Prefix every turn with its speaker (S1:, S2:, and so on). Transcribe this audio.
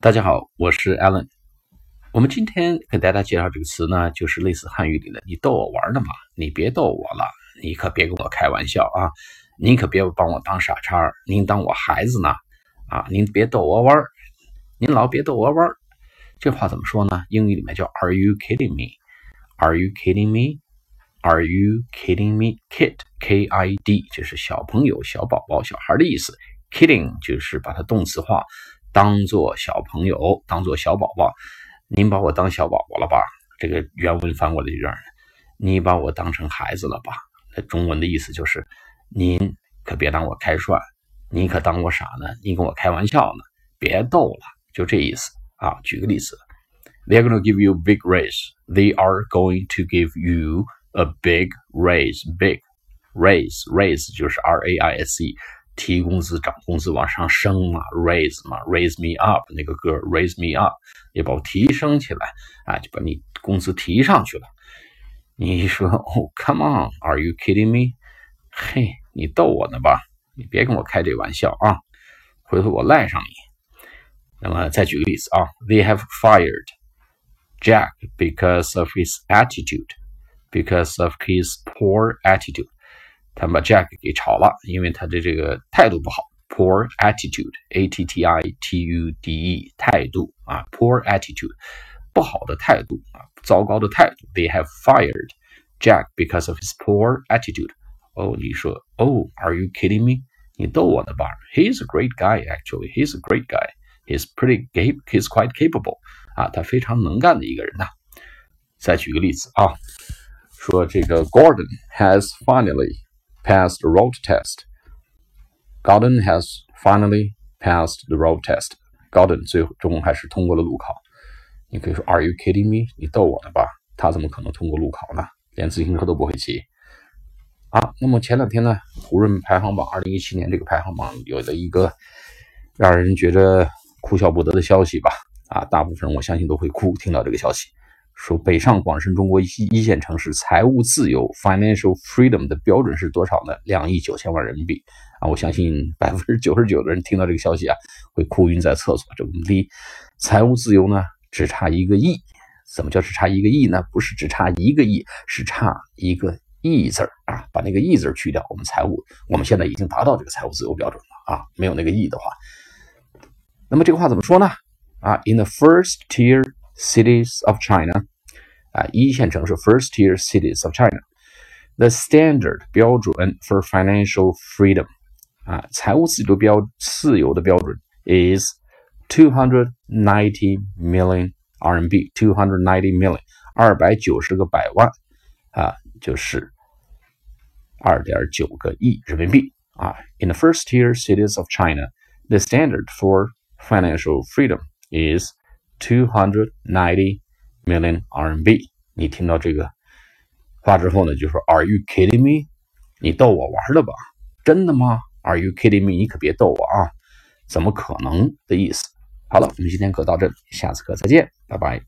S1: 大家好，我是 Alan。我们今天给大家介绍这个词呢，就是类似汉语里的“你逗我玩呢嘛”，你别逗我了，你可别跟我开玩笑啊！您可别把我当傻叉，您当我孩子呢啊！您别逗我玩儿，您老别逗我玩儿。这话怎么说呢？英语里面叫 “Are you kidding me? Are you kidding me? Are you kidding me? Kid, K-I-D，就是小朋友、小宝宝、小孩的意思。Kidding 就是把它动词化。当做小朋友，当做小宝宝，您把我当小宝宝了吧？这个原文翻过来就这样，你把我当成孩子了吧？那中文的意思就是，您可别当我开涮，你可当我傻呢？你跟我开玩笑呢？别逗了，就这意思啊。举个例子，They're going to give you big raise. They are going to give you a big raise. Big raise, raise 就是 R A I S E。提工资、涨工资、往上升嘛，raise 嘛，raise me up 那个歌，raise me up 也把我提升起来啊，就把你工资提上去了。你说哦，come on，are you kidding me？嘿，你逗我呢吧？你别跟我开这玩笑啊！回头我赖上你。那么再举个例子啊，They have fired Jack because of his attitude，because of his poor attitude。他们把 Jack 给炒了，因为他的这个态度不好，poor attitude，a t t i t u d e，态度啊，poor attitude，不好的态度啊，糟糕的态度。They have fired Jack because of his poor attitude。哦，你说，哦，Are you kidding me？你逗我呢吧？He's a great guy, actually. He's a great guy. He's pretty cap. He's quite capable. 啊，他非常能干的一个人呐。再举个例子啊，说这个 Gordon has finally passed the road test. Gordon has finally passed the road test. Gordon 最终还是通过了路考。你可以说，Are you kidding me？你逗我呢吧？他怎么可能通过路考呢？连自行车都不会骑。啊，那么前两天呢，胡润排行榜二零一七年这个排行榜有了一个让人觉得哭笑不得的消息吧？啊，大部分人我相信都会哭，听到这个消息。说北上广深中国一一线城市财务自由 （financial freedom） 的标准是多少呢？两亿九千万人民币啊！我相信百分之九十九的人听到这个消息啊，会哭晕在厕所。这么离财务自由呢，只差一个亿。怎么叫只差一个亿呢？不是只差一个亿，是差一个亿字儿啊！把那个亿字去掉，我们财务我们现在已经达到这个财务自由标准了啊！没有那个亿的话，那么这个话怎么说呢？啊，in the first tier。cities of China 啊，一线城市 first tier cities of China。The standard 标准 for financial freedom 啊，财务自由标自由的标准 is two hundred ninety million RMB。two hundred ninety million 二百九十个百万啊，就是二点九个亿人民币啊。In the first tier cities of China, the standard for financial freedom is Two hundred ninety million RMB。你听到这个话之后呢，就说 Are you kidding me？你逗我玩了吧？真的吗？Are you kidding me？你可别逗我啊！怎么可能的意思？好了，我们今天课到这里，下次课再见，拜拜。